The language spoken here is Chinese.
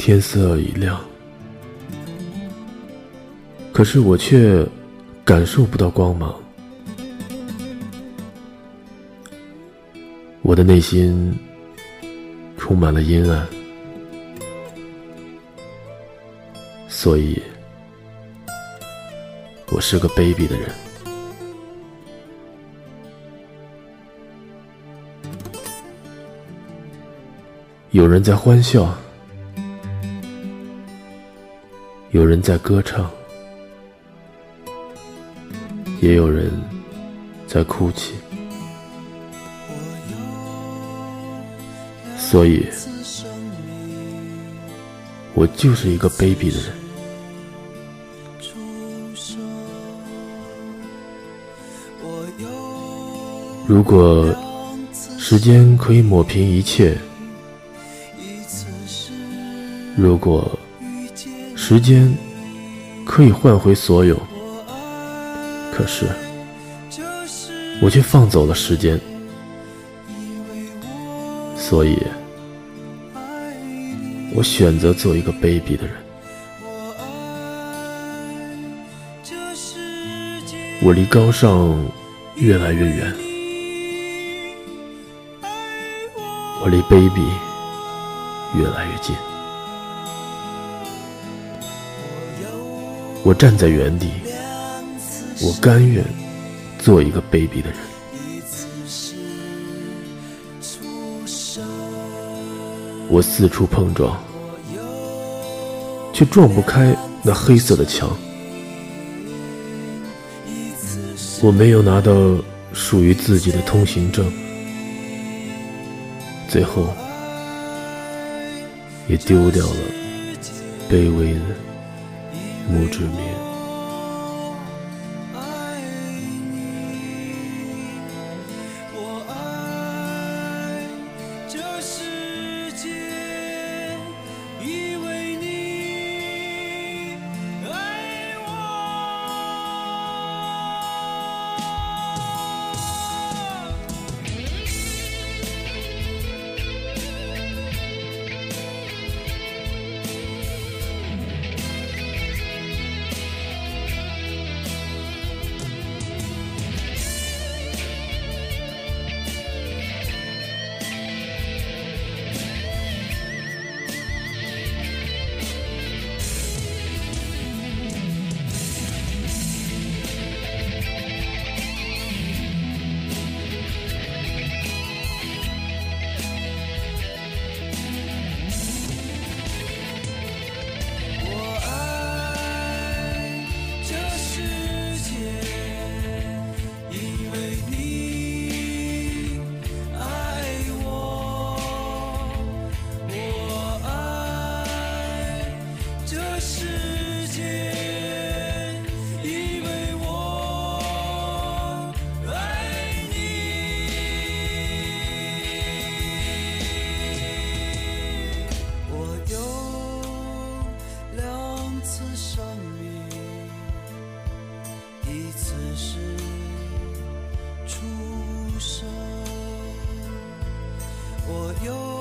天色已亮，可是我却感受不到光芒。我的内心充满了阴暗，所以，我是个卑鄙的人。有人在欢笑，有人在歌唱，也有人在哭泣。所以，我就是一个卑鄙的人。如果时间可以抹平一切，如果时间可以换回所有，可是我却放走了时间，所以。我选择做一个卑鄙的人。我离高尚越来越远，我离卑鄙越来越近。我站在原地，我甘愿做一个卑鄙的人。我四处碰撞，却撞不开那黑色的墙。我没有拿到属于自己的通行证，最后也丢掉了卑微的墓志铭。我有。